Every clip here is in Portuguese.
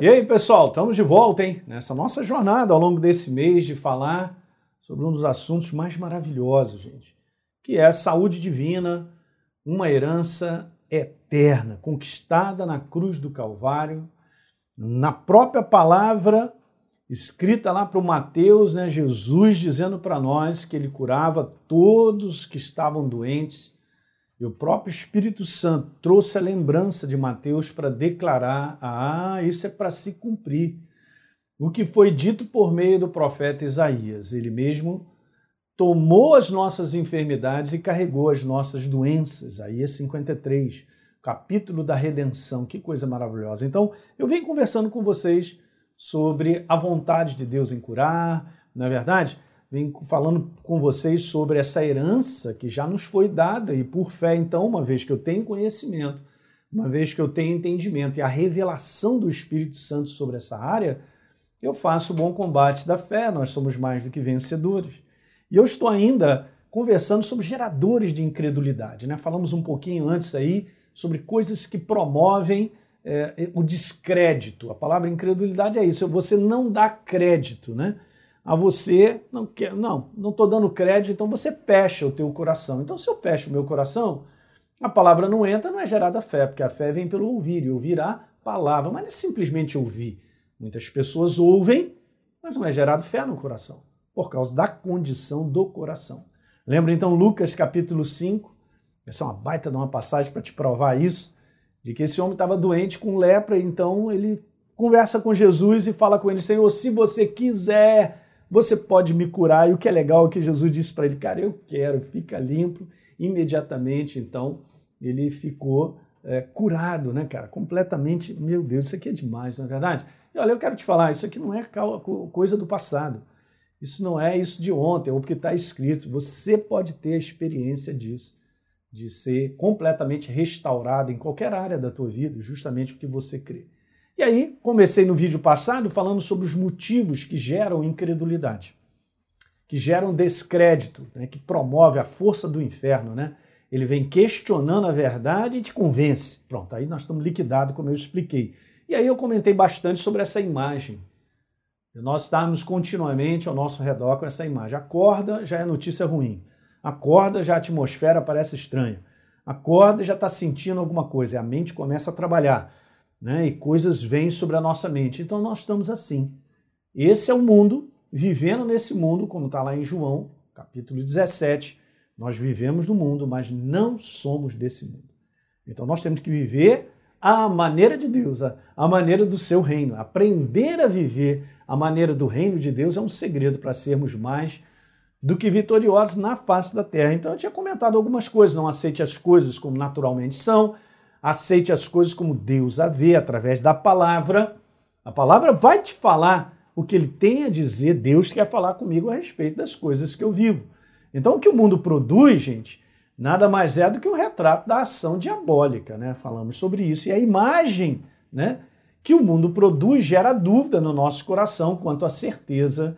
E aí, pessoal, estamos de volta, hein? Nessa nossa jornada ao longo desse mês de falar sobre um dos assuntos mais maravilhosos, gente, que é a saúde divina, uma herança eterna, conquistada na cruz do Calvário, na própria palavra escrita lá para o Mateus, né, Jesus dizendo para nós que ele curava todos que estavam doentes. E o próprio Espírito Santo trouxe a lembrança de Mateus para declarar: ah, isso é para se cumprir. O que foi dito por meio do profeta Isaías. Ele mesmo tomou as nossas enfermidades e carregou as nossas doenças. Isaías 53, capítulo da redenção. Que coisa maravilhosa. Então, eu venho conversando com vocês sobre a vontade de Deus em curar, não é verdade? Vem falando com vocês sobre essa herança que já nos foi dada e por fé, então, uma vez que eu tenho conhecimento, uma vez que eu tenho entendimento e a revelação do Espírito Santo sobre essa área, eu faço o bom combate da fé, nós somos mais do que vencedores. E eu estou ainda conversando sobre geradores de incredulidade, né? Falamos um pouquinho antes aí sobre coisas que promovem é, o descrédito. A palavra incredulidade é isso, você não dá crédito, né? A você, não quer, não, não estou dando crédito, então você fecha o teu coração. Então, se eu fecho o meu coração, a palavra não entra, não é gerada fé, porque a fé vem pelo ouvir, e ouvir a palavra, mas não é simplesmente ouvir. Muitas pessoas ouvem, mas não é gerado fé no coração, por causa da condição do coração. Lembra então Lucas capítulo 5? Essa é uma baita de uma passagem para te provar isso de que esse homem estava doente com lepra, então ele conversa com Jesus e fala com ele: Senhor, se você quiser, você pode me curar. E o que é legal é que Jesus disse para ele: Cara, eu quero, fica limpo. Imediatamente, então, ele ficou é, curado, né, cara? Completamente. Meu Deus, isso aqui é demais, não é verdade? E olha, eu quero te falar: isso aqui não é coisa do passado. Isso não é isso de ontem, ou porque está escrito. Você pode ter a experiência disso de ser completamente restaurado em qualquer área da tua vida, justamente porque você crê. E aí, comecei no vídeo passado falando sobre os motivos que geram incredulidade, que geram descrédito, né, que promove a força do inferno, né? Ele vem questionando a verdade e te convence. Pronto, aí nós estamos liquidados, como eu expliquei. E aí eu comentei bastante sobre essa imagem. Nós estamos continuamente ao nosso redor com essa imagem. Acorda, já é notícia ruim. Acorda, já a atmosfera parece estranha. Acorda, já está sentindo alguma coisa. E a mente começa a trabalhar. Né? E coisas vêm sobre a nossa mente. Então nós estamos assim. Esse é o mundo, vivendo nesse mundo, como está lá em João, capítulo 17. Nós vivemos no mundo, mas não somos desse mundo. Então nós temos que viver a maneira de Deus, a, a maneira do seu reino. Aprender a viver a maneira do reino de Deus é um segredo para sermos mais do que vitoriosos na face da terra. Então eu tinha comentado algumas coisas, não aceite as coisas como naturalmente são, aceite as coisas como Deus a vê através da palavra. A palavra vai te falar o que ele tem a dizer, Deus quer falar comigo a respeito das coisas que eu vivo. Então o que o mundo produz, gente, nada mais é do que um retrato da ação diabólica, né? Falamos sobre isso. E a imagem, né, que o mundo produz gera dúvida no nosso coração quanto à certeza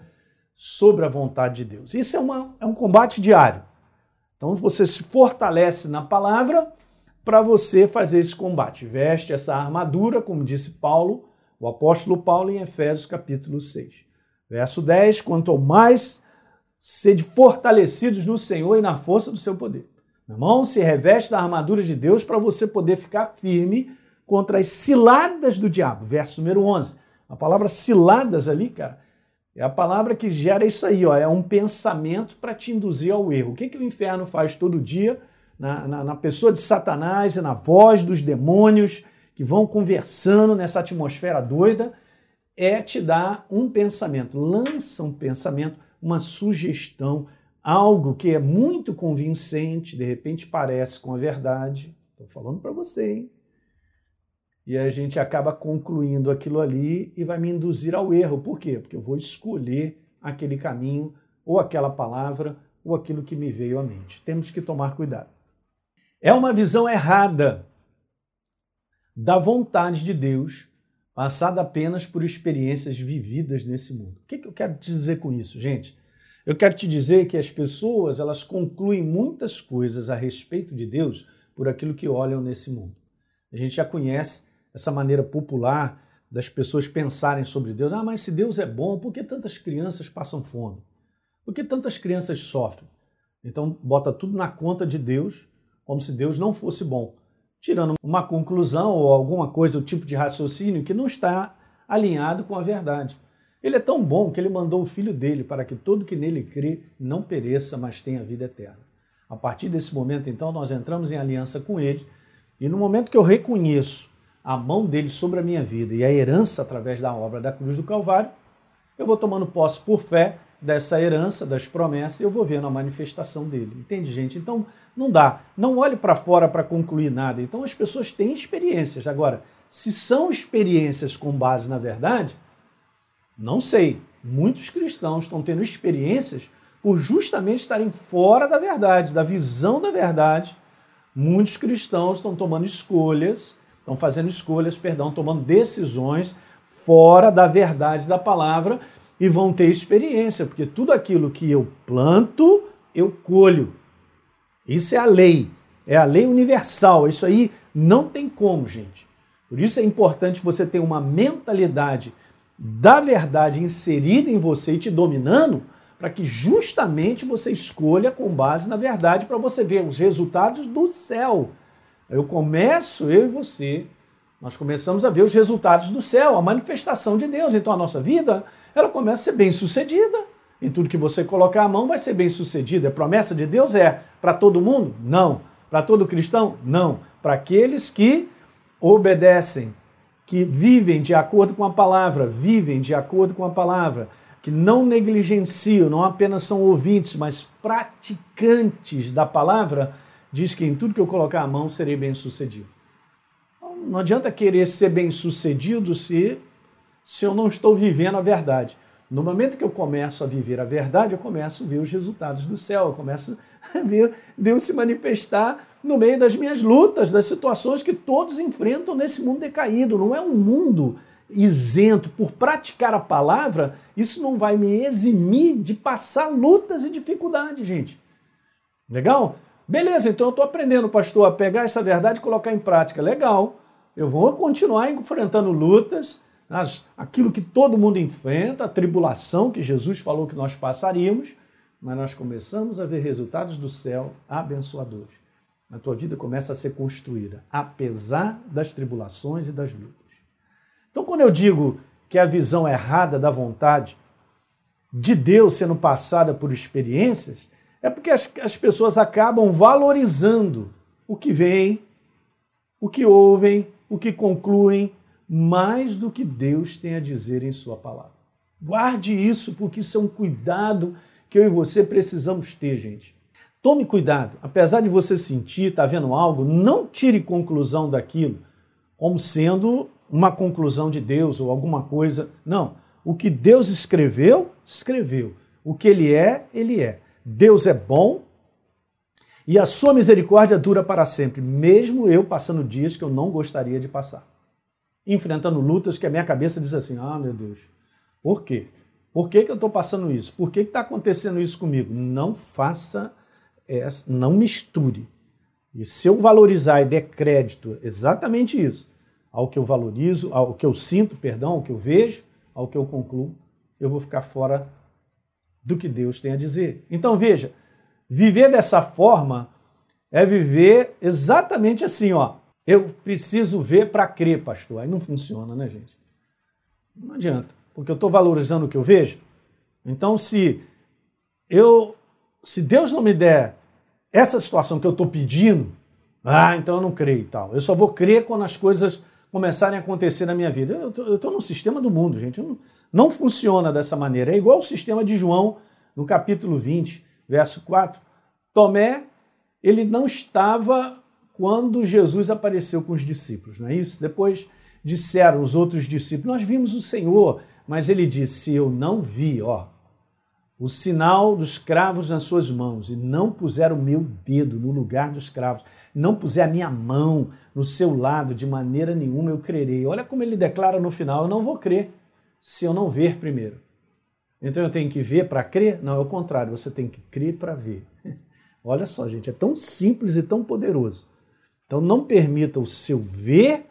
sobre a vontade de Deus. Isso é, uma, é um combate diário. Então você se fortalece na palavra para você fazer esse combate. Veste essa armadura, como disse Paulo, o apóstolo Paulo em Efésios capítulo 6. Verso 10, quanto mais sede fortalecidos no Senhor e na força do seu poder. Meu irmão, se reveste da armadura de Deus para você poder ficar firme contra as ciladas do diabo. Verso número 11. A palavra ciladas ali, cara, é a palavra que gera isso aí, ó, é um pensamento para te induzir ao erro. O que, que o inferno faz todo dia na, na, na pessoa de Satanás e na voz dos demônios que vão conversando nessa atmosfera doida? É te dar um pensamento, lança um pensamento, uma sugestão, algo que é muito convincente, de repente parece com a verdade. Estou falando para você, hein? E a gente acaba concluindo aquilo ali e vai me induzir ao erro. Por quê? Porque eu vou escolher aquele caminho, ou aquela palavra, ou aquilo que me veio à mente. Temos que tomar cuidado. É uma visão errada da vontade de Deus, passada apenas por experiências vividas nesse mundo. O que, que eu quero te dizer com isso, gente? Eu quero te dizer que as pessoas elas concluem muitas coisas a respeito de Deus por aquilo que olham nesse mundo. A gente já conhece essa maneira popular das pessoas pensarem sobre Deus. Ah, mas se Deus é bom, por que tantas crianças passam fome? Por que tantas crianças sofrem? Então, bota tudo na conta de Deus, como se Deus não fosse bom, tirando uma conclusão ou alguma coisa, o tipo de raciocínio que não está alinhado com a verdade. Ele é tão bom que ele mandou o filho dele para que todo que nele crê não pereça, mas tenha vida eterna. A partir desse momento, então, nós entramos em aliança com ele, e no momento que eu reconheço a mão dele sobre a minha vida e a herança através da obra da cruz do Calvário, eu vou tomando posse por fé dessa herança, das promessas, eu vou vendo a manifestação dele. Entende, gente? Então, não dá. Não olhe para fora para concluir nada. Então, as pessoas têm experiências. Agora, se são experiências com base na verdade, não sei. Muitos cristãos estão tendo experiências por justamente estarem fora da verdade, da visão da verdade. Muitos cristãos estão tomando escolhas, estão fazendo escolhas, perdão, tomando decisões fora da verdade da palavra e vão ter experiência, porque tudo aquilo que eu planto, eu colho. Isso é a lei, é a lei universal. Isso aí não tem como, gente. Por isso é importante você ter uma mentalidade da verdade inserida em você e te dominando, para que justamente você escolha com base na verdade para você ver os resultados do céu. Eu começo, eu e você, nós começamos a ver os resultados do céu, a manifestação de Deus. Então a nossa vida, ela começa a ser bem sucedida. Em tudo que você colocar a mão vai ser bem sucedido. A promessa de Deus é para todo mundo? Não. Para todo cristão? Não. Para aqueles que obedecem, que vivem de acordo com a palavra, vivem de acordo com a palavra, que não negligenciam, não apenas são ouvintes, mas praticantes da palavra, diz que em tudo que eu colocar a mão serei bem sucedido não adianta querer ser bem sucedido se, se eu não estou vivendo a verdade. No momento que eu começo a viver a verdade, eu começo a ver os resultados do céu, eu começo a ver Deus se manifestar no meio das minhas lutas, das situações que todos enfrentam nesse mundo decaído. Não é um mundo isento por praticar a palavra, isso não vai me eximir de passar lutas e dificuldades, gente. Legal? Beleza, então eu estou aprendendo, pastor, a pegar essa verdade e colocar em prática. Legal. Eu vou continuar enfrentando lutas, as, aquilo que todo mundo enfrenta, a tribulação que Jesus falou que nós passaríamos, mas nós começamos a ver resultados do céu abençoadores. A tua vida começa a ser construída, apesar das tribulações e das lutas. Então, quando eu digo que a visão errada da vontade de Deus sendo passada por experiências, é porque as, as pessoas acabam valorizando o que vem, o que ouvem, o que concluem mais do que Deus tem a dizer em Sua palavra. Guarde isso, porque isso é um cuidado que eu e você precisamos ter, gente. Tome cuidado, apesar de você sentir, estar tá vendo algo, não tire conclusão daquilo como sendo uma conclusão de Deus ou alguma coisa. Não. O que Deus escreveu, escreveu. O que Ele é, Ele é. Deus é bom, e a sua misericórdia dura para sempre, mesmo eu passando dias que eu não gostaria de passar. Enfrentando lutas que a minha cabeça diz assim: ah, meu Deus, por quê? Por que, que eu estou passando isso? Por que está acontecendo isso comigo? Não faça, essa, não misture. E se eu valorizar e der crédito exatamente isso, ao que eu valorizo, ao que eu sinto, perdão, ao que eu vejo, ao que eu concluo, eu vou ficar fora do que Deus tem a dizer. Então veja, Viver dessa forma é viver exatamente assim, ó. Eu preciso ver para crer, pastor. Aí não funciona, né, gente? Não adianta, porque eu estou valorizando o que eu vejo. Então, se eu, se Deus não me der essa situação que eu estou pedindo, ah, então eu não creio e tal. Eu só vou crer quando as coisas começarem a acontecer na minha vida. Eu estou no sistema do mundo, gente. Não, não funciona dessa maneira. É igual o sistema de João no capítulo 20 verso 4, Tomé, ele não estava quando Jesus apareceu com os discípulos, não é isso? Depois disseram os outros discípulos: Nós vimos o Senhor, mas ele disse: Eu não vi, ó, o sinal dos cravos nas suas mãos, e não puser o meu dedo no lugar dos cravos, não puser a minha mão no seu lado, de maneira nenhuma eu crerei. Olha como ele declara no final: Eu não vou crer se eu não ver primeiro. Então eu tenho que ver para crer? Não, é o contrário, você tem que crer para ver. Olha só, gente, é tão simples e tão poderoso. Então não permita o seu ver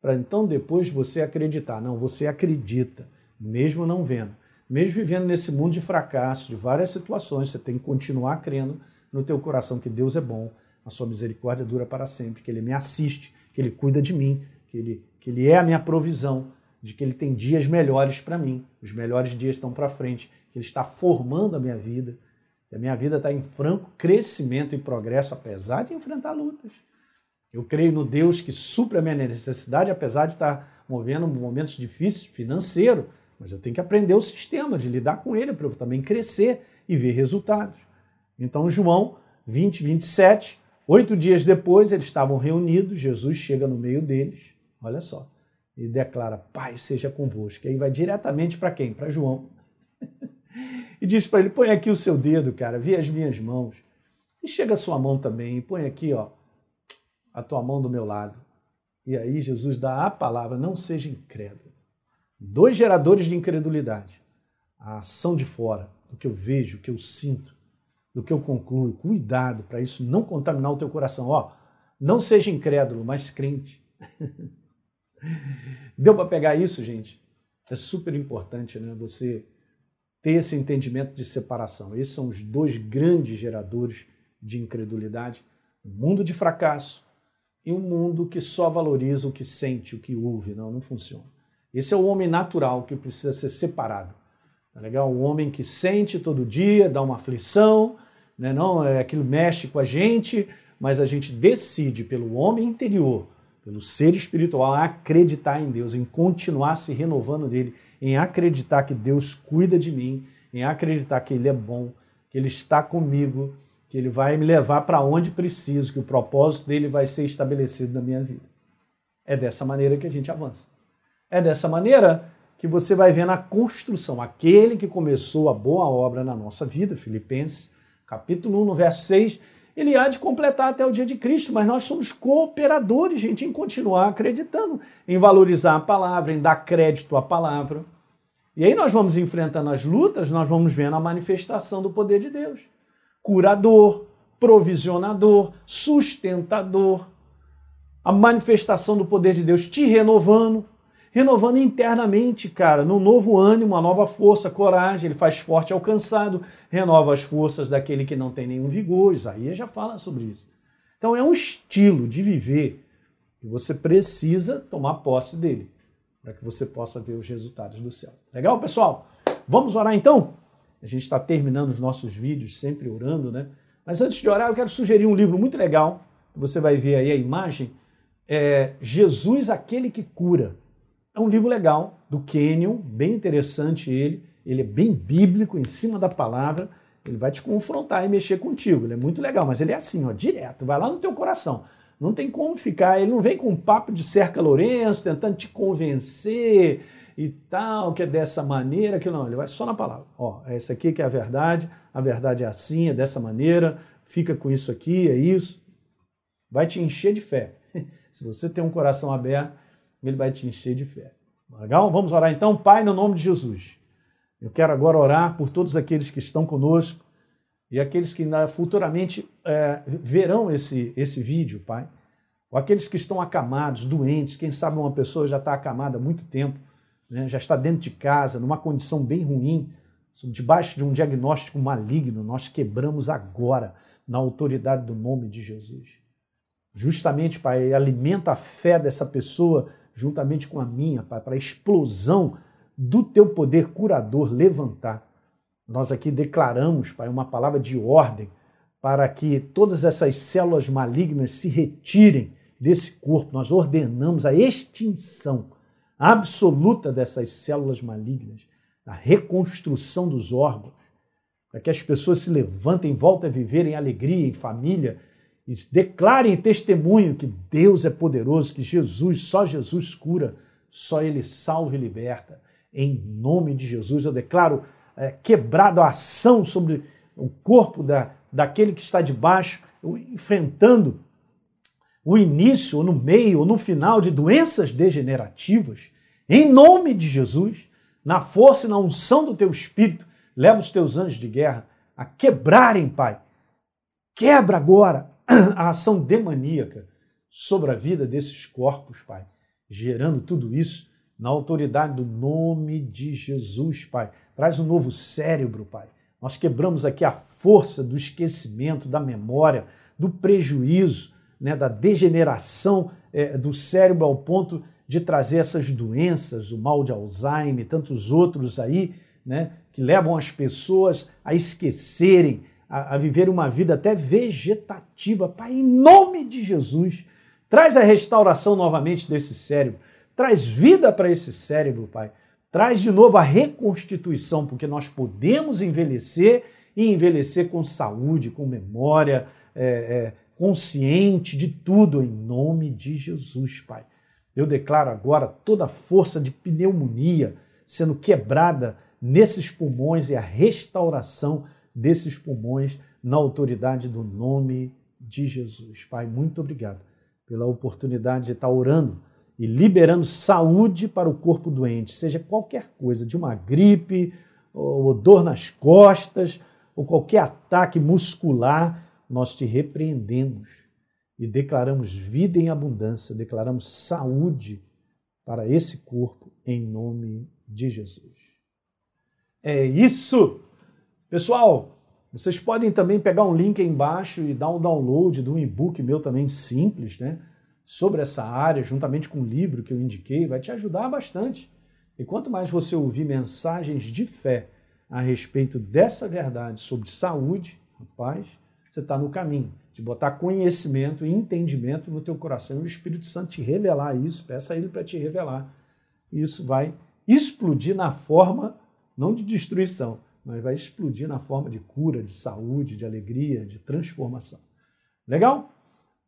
para então depois você acreditar. Não, você acredita, mesmo não vendo. Mesmo vivendo nesse mundo de fracasso, de várias situações, você tem que continuar crendo no teu coração que Deus é bom, a sua misericórdia dura para sempre, que Ele me assiste, que Ele cuida de mim, que Ele, que ele é a minha provisão, de que Ele tem dias melhores para mim, os melhores dias estão para frente, que Ele está formando a minha vida, que a minha vida está em franco crescimento e progresso, apesar de enfrentar lutas. Eu creio no Deus que supra a minha necessidade, apesar de estar movendo momentos difíceis financeiro, mas eu tenho que aprender o sistema de lidar com ele para eu também crescer e ver resultados. Então, João 20, 27, oito dias depois, eles estavam reunidos, Jesus chega no meio deles, olha só, e declara: Pai seja convosco. E aí vai diretamente para quem? Para João. e diz para ele: Põe aqui o seu dedo, cara, vê as minhas mãos. E chega a sua mão também, e põe aqui, ó, a tua mão do meu lado. E aí Jesus dá a palavra: Não seja incrédulo. Dois geradores de incredulidade. A ação de fora, do que eu vejo, o que eu sinto, do que eu concluo. Cuidado para isso não contaminar o teu coração. Ó, não seja incrédulo, mas crente. Deu para pegar isso, gente? É super importante, né? Você ter esse entendimento de separação. Esses são os dois grandes geradores de incredulidade: o mundo de fracasso e um mundo que só valoriza o que sente, o que ouve. Não, não funciona. Esse é o homem natural que precisa ser separado. Tá legal? O homem que sente todo dia, dá uma aflição, né? não é aquilo mexe com a gente, mas a gente decide pelo homem interior pelo ser espiritual, a acreditar em Deus, em continuar se renovando dele, em acreditar que Deus cuida de mim, em acreditar que Ele é bom, que Ele está comigo, que Ele vai me levar para onde preciso, que o propósito dele vai ser estabelecido na minha vida. É dessa maneira que a gente avança. É dessa maneira que você vai ver na construção. Aquele que começou a boa obra na nossa vida, Filipenses, capítulo 1, no verso 6, ele há de completar até o dia de Cristo, mas nós somos cooperadores, gente, em continuar acreditando, em valorizar a palavra, em dar crédito à palavra. E aí nós vamos enfrentando as lutas, nós vamos vendo a manifestação do poder de Deus. Curador, provisionador, sustentador, a manifestação do poder de Deus te renovando, renovando internamente, cara, num novo ânimo, uma nova força, coragem, ele faz forte ao cansado, renova as forças daquele que não tem nenhum vigor. Isaías já fala sobre isso. Então é um estilo de viver que você precisa tomar posse dele, para que você possa ver os resultados do céu. Legal, pessoal? Vamos orar então? A gente está terminando os nossos vídeos sempre orando, né? Mas antes de orar, eu quero sugerir um livro muito legal, você vai ver aí a imagem, é Jesus, aquele que cura é um livro legal, do Kenyon, bem interessante ele. Ele é bem bíblico, em cima da palavra. Ele vai te confrontar e mexer contigo. Ele é muito legal, mas ele é assim, ó, direto, vai lá no teu coração. Não tem como ficar, ele não vem com um papo de cerca Lourenço, tentando te convencer e tal, que é dessa maneira, que não, ele vai só na palavra. Ó, essa aqui que é a verdade, a verdade é assim, é dessa maneira, fica com isso aqui, é isso. Vai te encher de fé. Se você tem um coração aberto, ele vai te encher de fé. Legal? Vamos orar então, Pai, no nome de Jesus. Eu quero agora orar por todos aqueles que estão conosco e aqueles que futuramente é, verão esse, esse vídeo, Pai. Ou aqueles que estão acamados, doentes, quem sabe uma pessoa já está acamada há muito tempo, né, já está dentro de casa, numa condição bem ruim, debaixo de um diagnóstico maligno, nós quebramos agora na autoridade do nome de Jesus. Justamente, Pai, alimenta a fé dessa pessoa juntamente com a minha, Pai, para a explosão do teu poder curador levantar. Nós aqui declaramos, Pai, uma palavra de ordem para que todas essas células malignas se retirem desse corpo. Nós ordenamos a extinção absoluta dessas células malignas, a reconstrução dos órgãos, para que as pessoas se levantem, voltem a viver em alegria, em família, e declarem em testemunho que Deus é poderoso, que Jesus, só Jesus cura, só Ele salva e liberta. Em nome de Jesus, eu declaro é, quebrado a ação sobre o corpo da, daquele que está debaixo, enfrentando o início, ou no meio, ou no final de doenças degenerativas. Em nome de Jesus, na força e na unção do teu espírito, leva os teus anjos de guerra a quebrarem, Pai. Quebra agora a ação demoníaca sobre a vida desses corpos, Pai. gerando tudo isso na autoridade do nome de Jesus, Pai. Traz um novo cérebro, Pai. Nós quebramos aqui a força do esquecimento, da memória, do prejuízo, né, da degeneração é, do cérebro ao ponto de trazer essas doenças, o mal de Alzheimer, tantos outros aí, né, que levam as pessoas a esquecerem, a, a viver uma vida até vegetativa. Pai, em nome de Jesus, traz a restauração novamente desse cérebro, traz vida para esse cérebro, Pai. Traz de novo a reconstituição, porque nós podemos envelhecer e envelhecer com saúde, com memória, é, é, consciente de tudo, em nome de Jesus, Pai. Eu declaro agora toda a força de pneumonia sendo quebrada nesses pulmões e a restauração desses pulmões na autoridade do nome de Jesus. Pai, muito obrigado pela oportunidade de estar orando e liberando saúde para o corpo doente, seja qualquer coisa, de uma gripe, ou dor nas costas, ou qualquer ataque muscular, nós te repreendemos e declaramos vida em abundância, declaramos saúde para esse corpo em nome de Jesus. É isso! Pessoal, vocês podem também pegar um link aí embaixo e dar um download de um e-book meu também simples, né? sobre essa área, juntamente com o livro que eu indiquei, vai te ajudar bastante. E quanto mais você ouvir mensagens de fé a respeito dessa verdade sobre saúde, rapaz, você está no caminho de botar conhecimento e entendimento no teu coração e o Espírito Santo te revelar isso, peça a ele para te revelar. Isso vai explodir na forma, não de destruição, mas vai explodir na forma de cura, de saúde, de alegria, de transformação. Legal?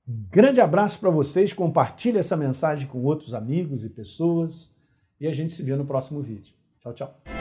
Um grande abraço para vocês, compartilhe essa mensagem com outros amigos e pessoas e a gente se vê no próximo vídeo. Tchau, tchau.